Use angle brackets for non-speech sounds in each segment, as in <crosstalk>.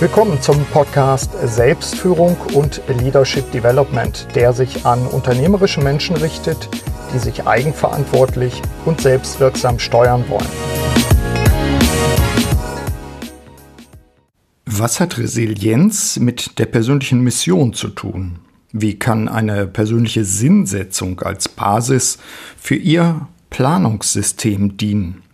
Willkommen zum Podcast Selbstführung und Leadership Development, der sich an unternehmerische Menschen richtet, die sich eigenverantwortlich und selbstwirksam steuern wollen. Was hat Resilienz mit der persönlichen Mission zu tun? Wie kann eine persönliche Sinnsetzung als Basis für Ihr Planungssystem dienen?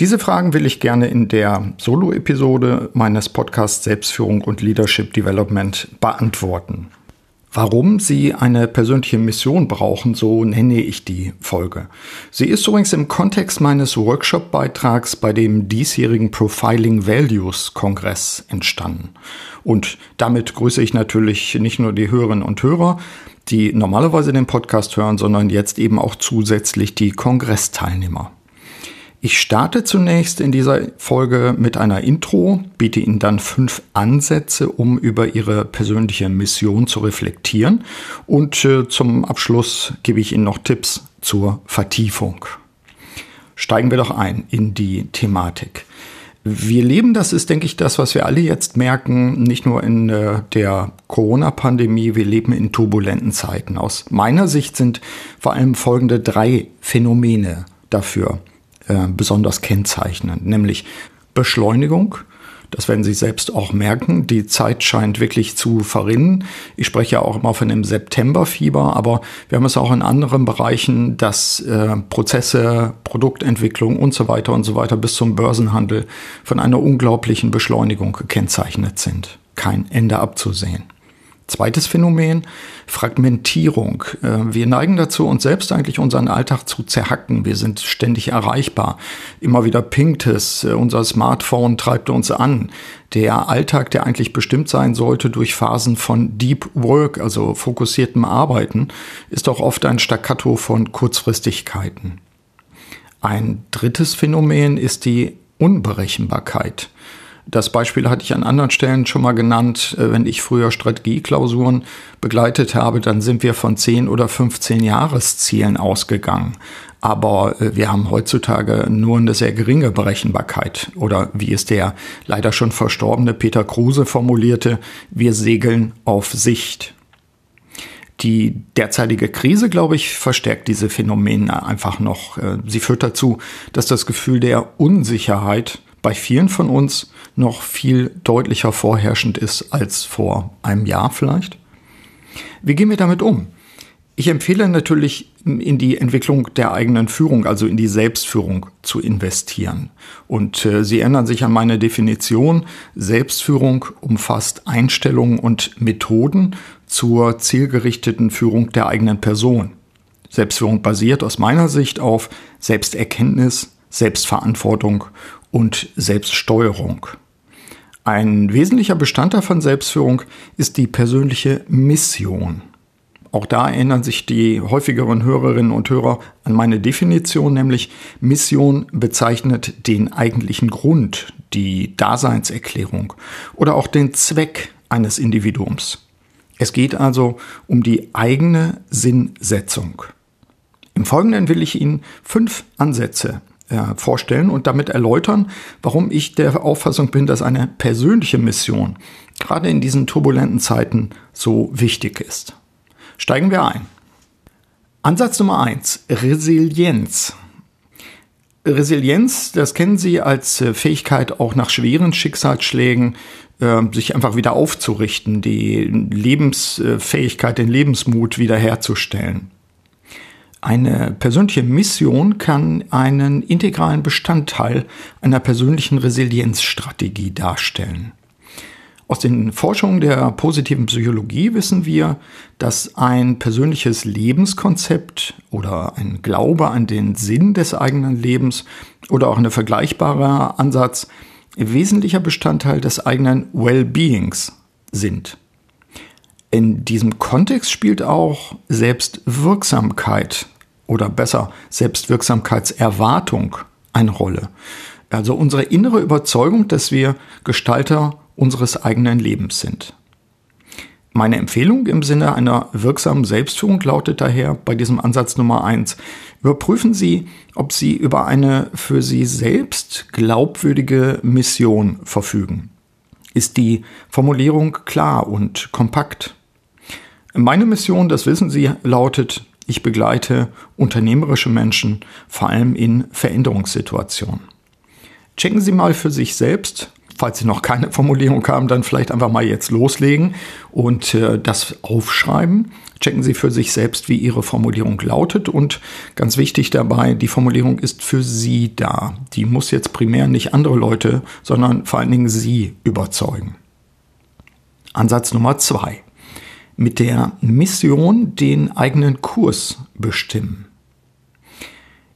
Diese Fragen will ich gerne in der Solo-Episode meines Podcasts Selbstführung und Leadership Development beantworten. Warum Sie eine persönliche Mission brauchen, so nenne ich die Folge. Sie ist übrigens im Kontext meines Workshop-Beitrags bei dem diesjährigen Profiling Values Kongress entstanden. Und damit grüße ich natürlich nicht nur die Hörerinnen und Hörer, die normalerweise den Podcast hören, sondern jetzt eben auch zusätzlich die Kongressteilnehmer. Ich starte zunächst in dieser Folge mit einer Intro, biete Ihnen dann fünf Ansätze, um über Ihre persönliche Mission zu reflektieren und äh, zum Abschluss gebe ich Ihnen noch Tipps zur Vertiefung. Steigen wir doch ein in die Thematik. Wir leben, das ist, denke ich, das, was wir alle jetzt merken, nicht nur in äh, der Corona-Pandemie, wir leben in turbulenten Zeiten. Aus meiner Sicht sind vor allem folgende drei Phänomene dafür äh, besonders kennzeichnen, nämlich Beschleunigung. Das werden Sie selbst auch merken. Die Zeit scheint wirklich zu verrinnen. Ich spreche ja auch immer von dem Septemberfieber, aber wir haben es auch in anderen Bereichen, dass äh, Prozesse, Produktentwicklung und so weiter und so weiter bis zum Börsenhandel von einer unglaublichen Beschleunigung gekennzeichnet sind. Kein Ende abzusehen. Zweites Phänomen, Fragmentierung. Äh, wir neigen dazu, uns selbst eigentlich unseren Alltag zu zerhacken. Wir sind ständig erreichbar. Immer wieder pinkt es. Äh, unser Smartphone treibt uns an. Der Alltag, der eigentlich bestimmt sein sollte durch Phasen von Deep Work, also fokussiertem Arbeiten, ist auch oft ein Staccato von Kurzfristigkeiten. Ein drittes Phänomen ist die Unberechenbarkeit. Das Beispiel hatte ich an anderen Stellen schon mal genannt. Äh, wenn ich früher Strategieklausuren begleitet habe, dann sind wir von 10 oder 15 Jahreszielen ausgegangen. Aber äh, wir haben heutzutage nur eine sehr geringe Berechenbarkeit. Oder wie es der leider schon verstorbene Peter Kruse formulierte, wir segeln auf Sicht. Die derzeitige Krise, glaube ich, verstärkt diese Phänomene einfach noch. Äh, sie führt dazu, dass das Gefühl der Unsicherheit bei vielen von uns noch viel deutlicher vorherrschend ist als vor einem Jahr vielleicht. Wie gehen wir damit um? Ich empfehle natürlich, in die Entwicklung der eigenen Führung, also in die Selbstführung zu investieren. Und äh, Sie erinnern sich an meine Definition. Selbstführung umfasst Einstellungen und Methoden zur zielgerichteten Führung der eigenen Person. Selbstführung basiert aus meiner Sicht auf Selbsterkenntnis, Selbstverantwortung und Selbststeuerung. Ein wesentlicher Bestandteil von Selbstführung ist die persönliche Mission. Auch da erinnern sich die häufigeren Hörerinnen und Hörer an meine Definition, nämlich Mission bezeichnet den eigentlichen Grund, die Daseinserklärung oder auch den Zweck eines Individuums. Es geht also um die eigene Sinnsetzung. Im Folgenden will ich Ihnen fünf Ansätze äh, vorstellen und damit erläutern, warum ich der Auffassung bin, dass eine persönliche Mission gerade in diesen turbulenten Zeiten so wichtig ist. Steigen wir ein. Ansatz Nummer eins: Resilienz. Resilienz, das kennen Sie als äh, Fähigkeit, auch nach schweren Schicksalsschlägen äh, sich einfach wieder aufzurichten, die Lebensfähigkeit, den Lebensmut wiederherzustellen. Eine persönliche Mission kann einen integralen Bestandteil einer persönlichen Resilienzstrategie darstellen. Aus den Forschungen der positiven Psychologie wissen wir, dass ein persönliches Lebenskonzept oder ein Glaube an den Sinn des eigenen Lebens oder auch ein vergleichbarer Ansatz wesentlicher Bestandteil des eigenen Well-Beings sind. In diesem Kontext spielt auch Selbstwirksamkeit oder besser Selbstwirksamkeitserwartung eine Rolle. Also unsere innere Überzeugung, dass wir Gestalter unseres eigenen Lebens sind. Meine Empfehlung im Sinne einer wirksamen Selbstführung lautet daher bei diesem Ansatz Nummer eins: Überprüfen Sie, ob Sie über eine für Sie selbst glaubwürdige Mission verfügen. ist die Formulierung klar und kompakt. Meine Mission, das wissen Sie, lautet, ich begleite unternehmerische Menschen vor allem in Veränderungssituationen. Checken Sie mal für sich selbst, falls Sie noch keine <laughs> Formulierung haben, dann vielleicht einfach mal jetzt loslegen und äh, das aufschreiben. Checken Sie für sich selbst, wie Ihre Formulierung lautet und ganz wichtig dabei, die Formulierung ist für Sie da. Die muss jetzt primär nicht andere Leute, sondern vor allen Dingen Sie überzeugen. Ansatz Nummer zwei mit der Mission den eigenen Kurs bestimmen.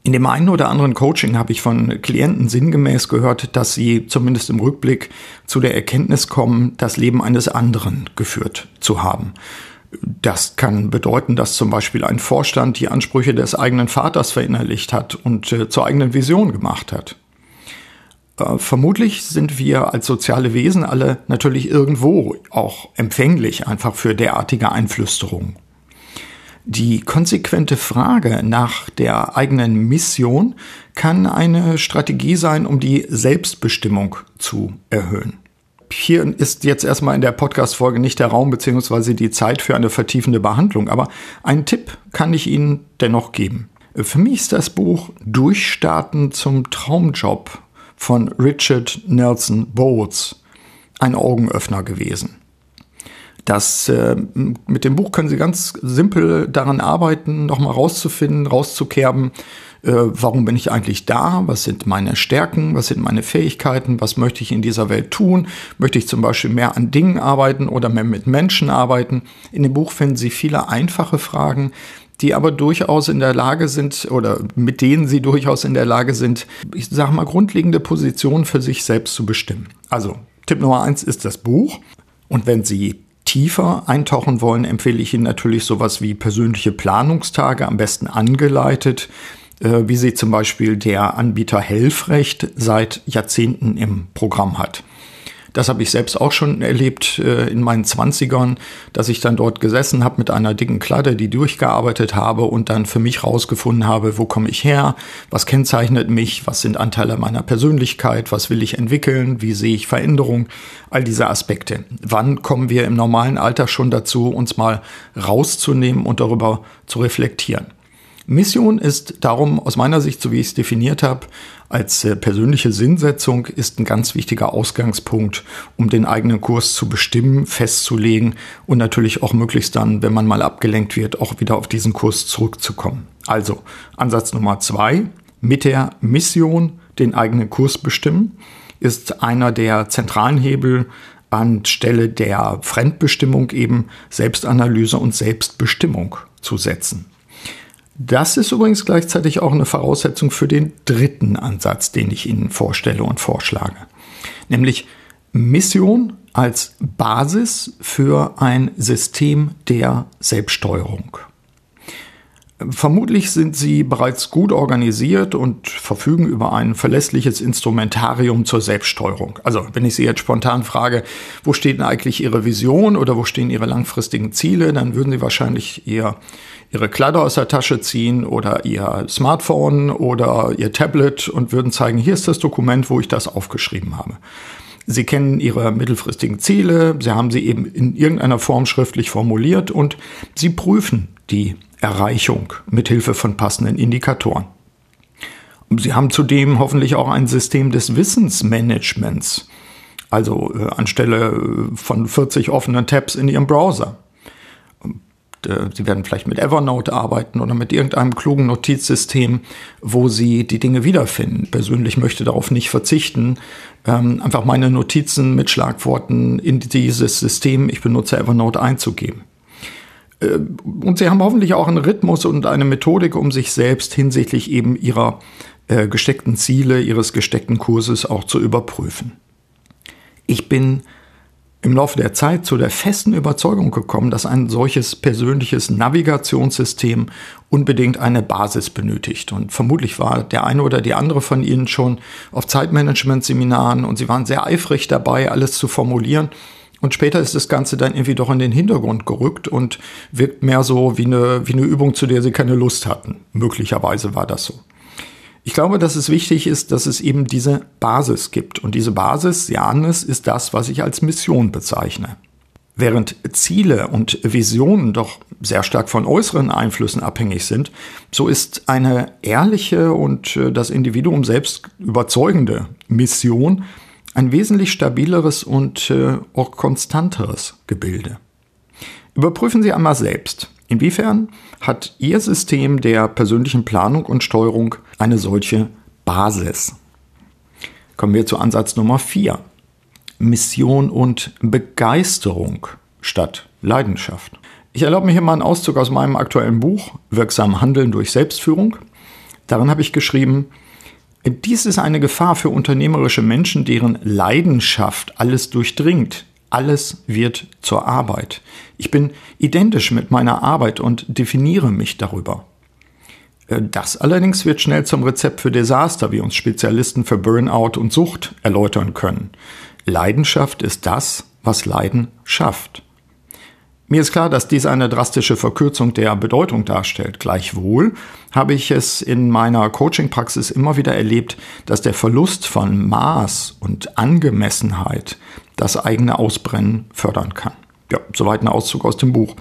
In dem einen oder anderen Coaching habe ich von Klienten sinngemäß gehört, dass sie zumindest im Rückblick zu der Erkenntnis kommen, das Leben eines anderen geführt zu haben. Das kann bedeuten, dass zum Beispiel ein Vorstand die Ansprüche des eigenen Vaters verinnerlicht hat und äh, zur eigenen Vision gemacht hat. Äh, vermutlich sind wir als soziale Wesen alle natürlich irgendwo auch empfänglich einfach für derartige Einflüsterungen. Die konsequente Frage nach der eigenen Mission kann eine Strategie sein, um die Selbstbestimmung zu erhöhen. Hier ist jetzt erstmal in der Podcast-Folge nicht der Raum bzw. die Zeit für eine vertiefende Behandlung, aber einen Tipp kann ich Ihnen dennoch geben. Für mich ist das Buch Durchstarten zum Traumjob von Richard Nelson Bowles ein Augenöffner gewesen. Das, äh, mit dem Buch können Sie ganz simpel daran arbeiten, nochmal rauszufinden, rauszukerben, äh, warum bin ich eigentlich da, was sind meine Stärken, was sind meine Fähigkeiten, was möchte ich in dieser Welt tun, möchte ich zum Beispiel mehr an Dingen arbeiten oder mehr mit Menschen arbeiten. In dem Buch finden Sie viele einfache Fragen, die aber durchaus in der Lage sind oder mit denen sie durchaus in der Lage sind, ich sage mal, grundlegende Positionen für sich selbst zu bestimmen. Also Tipp Nummer eins ist das Buch. Und wenn Sie tiefer eintauchen wollen, empfehle ich Ihnen natürlich sowas wie persönliche Planungstage, am besten angeleitet, äh, wie sie zum Beispiel der Anbieter Helfrecht seit Jahrzehnten im Programm hat. Das habe ich selbst auch schon erlebt äh, in meinen Zwanzigern, dass ich dann dort gesessen habe mit einer dicken Kladde, die durchgearbeitet habe und dann für mich rausgefunden habe, wo komme ich her, was kennzeichnet mich, was sind Anteile meiner Persönlichkeit, was will ich entwickeln, wie sehe ich Veränderung, all diese Aspekte. Wann kommen wir im normalen Alter schon dazu, uns mal rauszunehmen und darüber zu reflektieren? Mission ist darum aus meiner Sicht, so wie ich es definiert habe, als äh, persönliche Sinnsetzung ist ein ganz wichtiger Ausgangspunkt, um den eigenen Kurs zu bestimmen, festzulegen und natürlich auch möglichst dann, wenn man mal abgelenkt wird, auch wieder auf diesen Kurs zurückzukommen. Also Ansatz Nummer zwei, mit der Mission den eigenen Kurs bestimmen, ist einer der zentralen Hebel anstelle der Fremdbestimmung eben Selbstanalyse und Selbstbestimmung zu setzen. Das ist übrigens gleichzeitig auch eine Voraussetzung für den dritten Ansatz, den ich Ihnen vorstelle und vorschlage. Nämlich Mission als Basis für ein System der Selbststeuerung. Vermutlich sind Sie bereits gut organisiert und verfügen über ein verlässliches Instrumentarium zur Selbststeuerung. Also, wenn ich Sie jetzt spontan frage, wo steht denn eigentlich Ihre Vision oder wo stehen Ihre langfristigen Ziele, dann würden Sie wahrscheinlich Ihr ihre Kleider aus der Tasche ziehen oder ihr Smartphone oder ihr Tablet und würden zeigen, hier ist das Dokument, wo ich das aufgeschrieben habe. Sie kennen Ihre mittelfristigen Ziele, Sie haben sie eben in irgendeiner Form schriftlich formuliert und Sie prüfen die Erreichung mit Hilfe von passenden Indikatoren. Sie haben zudem hoffentlich auch ein System des Wissensmanagements, also äh, anstelle von 40 offenen Tabs in Ihrem Browser. Äh, Sie werden vielleicht mit Evernote arbeiten oder mit irgendeinem klugen Notizsystem, wo Sie die Dinge wiederfinden. Persönlich möchte darauf nicht verzichten, ähm, einfach meine Notizen mit Schlagworten in dieses System, ich benutze Evernote, einzugeben. Äh, und Sie haben hoffentlich auch einen Rhythmus und eine Methodik, um sich selbst hinsichtlich eben Ihrer äh, gesteckten Ziele, Ihres gesteckten Kurses auch zu überprüfen. Ich bin im Laufe der Zeit zu der festen Überzeugung gekommen, dass ein solches persönliches Navigationssystem unbedingt eine Basis benötigt. Und vermutlich war der eine oder die andere von Ihnen schon auf Zeitmanagement-Seminaren und Sie waren sehr eifrig dabei, alles zu formulieren. Und später ist das Ganze dann irgendwie doch in den Hintergrund gerückt und wirkt mehr so wie eine, wie eine Übung, zu der Sie keine Lust hatten. Möglicherweise war das so. Ich glaube, dass es wichtig ist, dass es eben diese Basis gibt. Und diese Basis, es, ist das, was ich als Mission bezeichne. Während Ziele und Visionen doch sehr stark von äußeren Einflüssen abhängig sind, so ist eine ehrliche und äh, das Individuum selbst überzeugende Mission ein wesentlich stabileres und äh, auch konstanteres Gebilde. Überprüfen Sie einmal selbst, inwiefern hat Ihr System der persönlichen Planung und Steuerung eine solche Basis. Kommen wir zu Ansatz Nummer 4. Mission und Begeisterung statt Leidenschaft. Ich erlaube mir hier mal einen Auszug aus meinem aktuellen Buch Wirksam Handeln durch Selbstführung. Darin habe ich geschrieben, dies ist eine Gefahr für unternehmerische Menschen, deren Leidenschaft alles durchdringt, alles wird zur Arbeit. Ich bin identisch mit meiner Arbeit und definiere mich darüber. Äh, das allerdings wird schnell zum Rezept für Desaster, wie uns Spezialisten für Burnout und Sucht erläutern können. Leidenschaft ist das, was Leiden schafft. Mir ist klar, dass dies eine drastische Verkürzung der Bedeutung darstellt. Gleichwohl habe ich es in meiner Coaching-Praxis immer wieder erlebt, dass der Verlust von Maß und Angemessenheit das eigene Ausbrennen fördern kann. Ja, soweit ein Auszug aus dem Buch.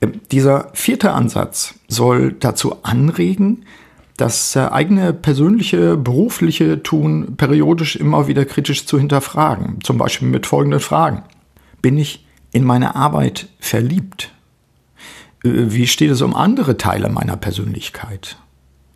Äh, dieser vierte Ansatz soll dazu anregen, das äh, eigene persönliche, berufliche Tun periodisch immer wieder kritisch zu hinterfragen. Zum Beispiel mit folgenden Fragen. Bin ich in meine Arbeit verliebt? Äh, wie steht es um andere Teile meiner Persönlichkeit?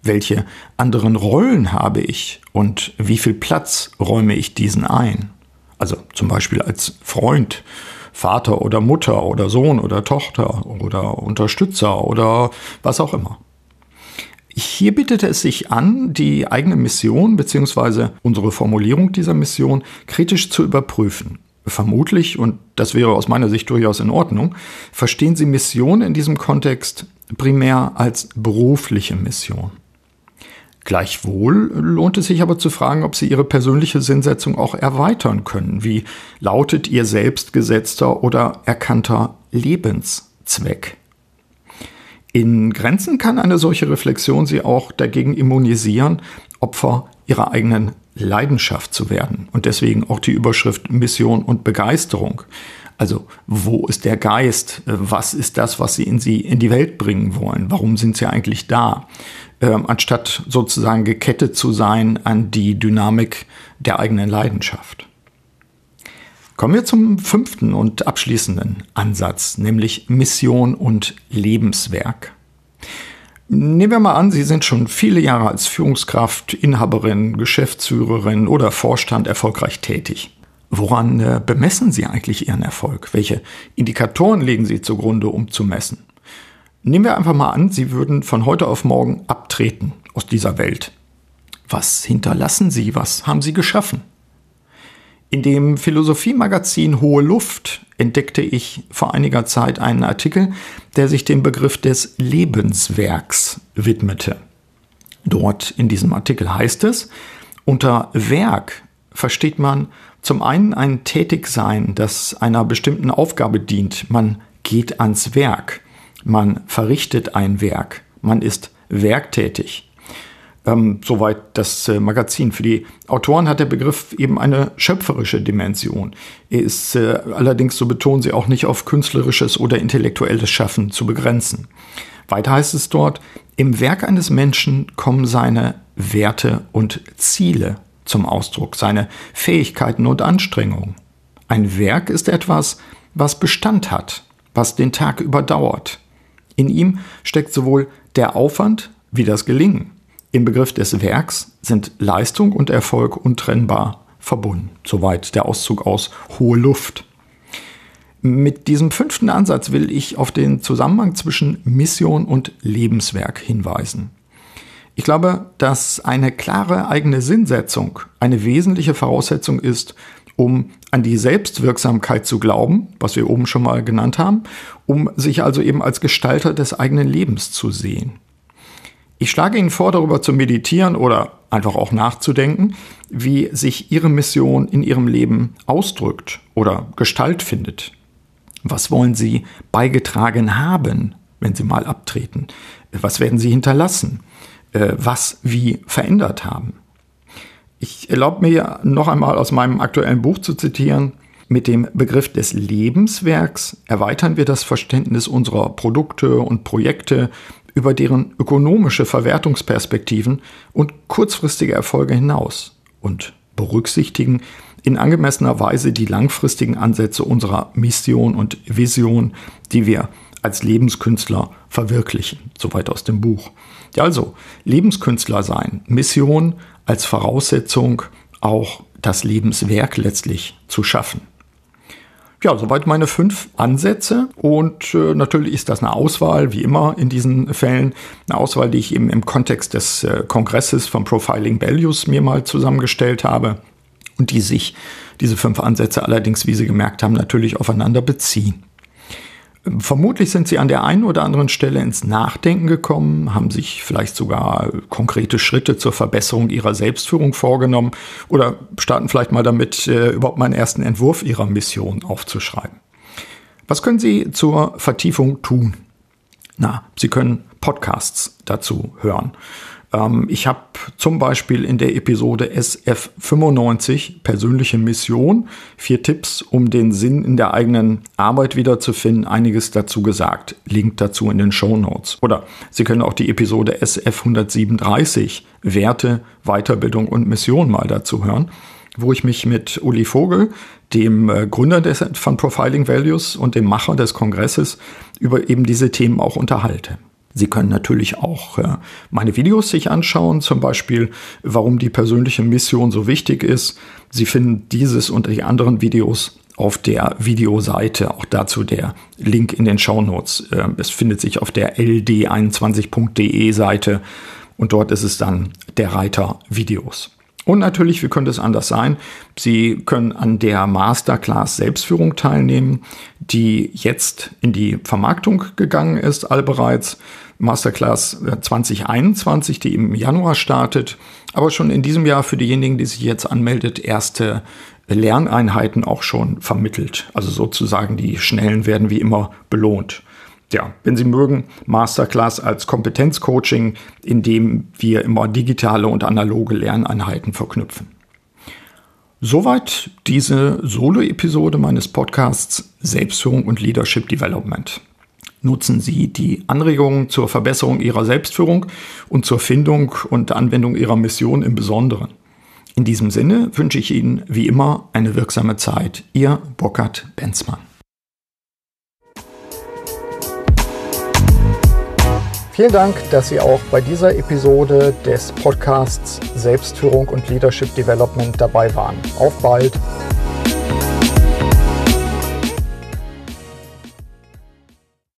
Welche anderen Rollen habe ich und wie viel Platz räume ich diesen ein? Also zum Beispiel als Freund, Vater oder Mutter oder Sohn oder Tochter oder Unterstützer oder was auch immer. Hier bittet es sich an, die eigene Mission bzw. unsere Formulierung dieser Mission kritisch zu überprüfen. Vermutlich, und das wäre aus meiner Sicht durchaus in Ordnung, verstehen Sie Mission in diesem Kontext primär als berufliche Mission. Gleichwohl lohnt es sich aber zu fragen, ob Sie Ihre persönliche Sinnsetzung auch erweitern können. Wie lautet Ihr selbstgesetzter oder erkannter Lebenszweck? In Grenzen kann eine solche Reflexion Sie auch dagegen immunisieren, Opfer Ihrer eigenen Leidenschaft zu werden. Und deswegen auch die Überschrift Mission und Begeisterung. Also wo ist der Geist? Was ist das, was Sie in Sie in die Welt bringen wollen? Warum sind Sie eigentlich da? ähm, anstatt sozusagen gekettet zu sein an die Dynamik der eigenen Leidenschaft. Kommen wir zum fünften und abschließenden Ansatz, nämlich Mission und Lebenswerk. Nehmen wir mal an, Sie sind schon viele Jahre als Führungskraft, Inhaberin, Geschäftsführerin oder Vorstand erfolgreich tätig. Woran äh, bemessen Sie eigentlich Ihren Erfolg? Welche Indikatoren legen Sie zugrunde, um zu messen? Nehmen wir einfach mal an, Sie würden von heute auf morgen abtreten aus dieser Welt. Was hinterlassen Sie? Was haben Sie geschaffen? In dem Philosophiemagazin Hohe Luft entdeckte ich vor einiger Zeit einen Artikel, der sich dem Begriff des Lebenswerks widmete. Dort in diesem Artikel heißt es, unter Werk versteht man zum einen ein Tätigsein, das einer bestimmten Aufgabe dient. Man geht ans Werk man verrichtet ein Werk, man ist werktätig. Ähm, soweit das äh, Magazin. Für die Autoren hat der Begriff eben eine schöpferische Dimension. Er ist äh, allerdings, so betonen sie, auch nicht auf künstlerisches oder intellektuelles Schaffen zu begrenzen. Weiter heißt es dort, im Werk eines Menschen kommen seine Werte und Ziele zum Ausdruck, seine Fähigkeiten und Anstrengungen. Ein Werk ist etwas, was Bestand hat, was den Tag überdauert. In ihm steckt sowohl der Aufwand wie das Gelingen. Im Begriff des Werks sind Leistung und Erfolg untrennbar verbunden. Soweit der Auszug aus Hohe Luft. Mit diesem fünften Ansatz will ich auf den Zusammenhang zwischen Mission und Lebenswerk hinweisen. Ich glaube, dass eine klare eigene Sinnsetzung eine wesentliche Voraussetzung ist, um an die Selbstwirksamkeit zu glauben, was wir oben schon mal genannt haben, um sich also eben als Gestalter des eigenen Lebens zu sehen. Ich schlage Ihnen vor, darüber zu meditieren oder einfach auch nachzudenken, wie sich Ihre Mission in Ihrem Leben ausdrückt oder Gestalt findet. Was wollen Sie beigetragen haben, wenn Sie mal abtreten? Was werden Sie hinterlassen? äh, was wie verändert haben. Ich erlaube mir noch einmal aus meinem aktuellen Buch zu zitieren. Mit dem Begriff des Lebenswerks erweitern wir das Verständnis unserer Produkte und Projekte über deren ökonomische Verwertungsperspektiven und kurzfristige Erfolge hinaus und berücksichtigen in angemessener Weise die langfristigen Ansätze unserer Mission und Vision, die wir als Lebenskünstler verwirklichen. Soweit aus dem Buch. Ja, also Lebenskünstler sein, Mission als Voraussetzung auch das Lebenswerk letztlich zu schaffen. Ja, soweit meine fünf Ansätze. Und äh, natürlich ist das eine Auswahl, wie immer in diesen Fällen, eine Auswahl, die ich eben im Kontext des äh, Kongresses von Profiling Values mir mal zusammengestellt habe und die sich, diese fünf Ansätze allerdings, wie Sie gemerkt haben, natürlich aufeinander beziehen. Vermutlich sind sie an der einen oder anderen Stelle ins Nachdenken gekommen, haben sich vielleicht sogar konkrete Schritte zur Verbesserung ihrer Selbstführung vorgenommen oder starten vielleicht mal damit, äh, überhaupt mal einen ersten Entwurf ihrer Mission aufzuschreiben. Was können Sie zur Vertiefung tun? Na, Sie können Podcasts dazu hören. Ähm, ich habe zum Beispiel in der Episode SF95 persönliche Mission, vier Tipps, um den Sinn in der eigenen Arbeit wiederzufinden, einiges dazu gesagt. Link dazu in den Show Notes. Oder Sie können auch die Episode SF137 Werte, Weiterbildung und Mission mal dazu hören wo ich mich mit Uli Vogel, dem äh, Gründer des, von Profiling Values und dem Macher des Kongresses, über eben diese Themen auch unterhalte. Sie können natürlich auch äh, meine Videos sich anschauen, zum Beispiel, warum die persönliche Mission so wichtig ist. Sie finden dieses und die anderen Videos auf der Videoseite, auch dazu der Link in den Show Notes. Äh, es findet sich auf der ld21.de Seite und dort ist es dann der Reiter Videos. Und natürlich, wie könnte es anders sein? Sie können an der Masterclass Selbstführung teilnehmen, die jetzt in die Vermarktung gegangen ist, allbereits. Masterclass 2021, äh, die im Januar startet, aber schon in diesem Jahr für diejenigen, die sich jetzt anmeldet, erste Lerneinheiten auch schon vermittelt. Also sozusagen die Schnellen werden wie immer belohnt. Ja, wenn Sie mögen, Masterclass als Kompetenzcoaching, in dem wir immer digitale und analoge Lerneinheiten verknüpfen. Soweit diese Solo-Episode meines Podcasts Selbstführung und Leadership Development nutzen Sie die Anregungen zur Verbesserung Ihrer Selbstführung und zur Findung und Anwendung Ihrer Mission im Besonderen. In diesem Sinne wünsche ich Ihnen wie immer eine wirksame Zeit. Ihr Burkhard Benzmann. Vielen Dank, dass Sie auch bei dieser Episode des Podcasts Selbstführung und Leadership Development dabei waren. Auf bald!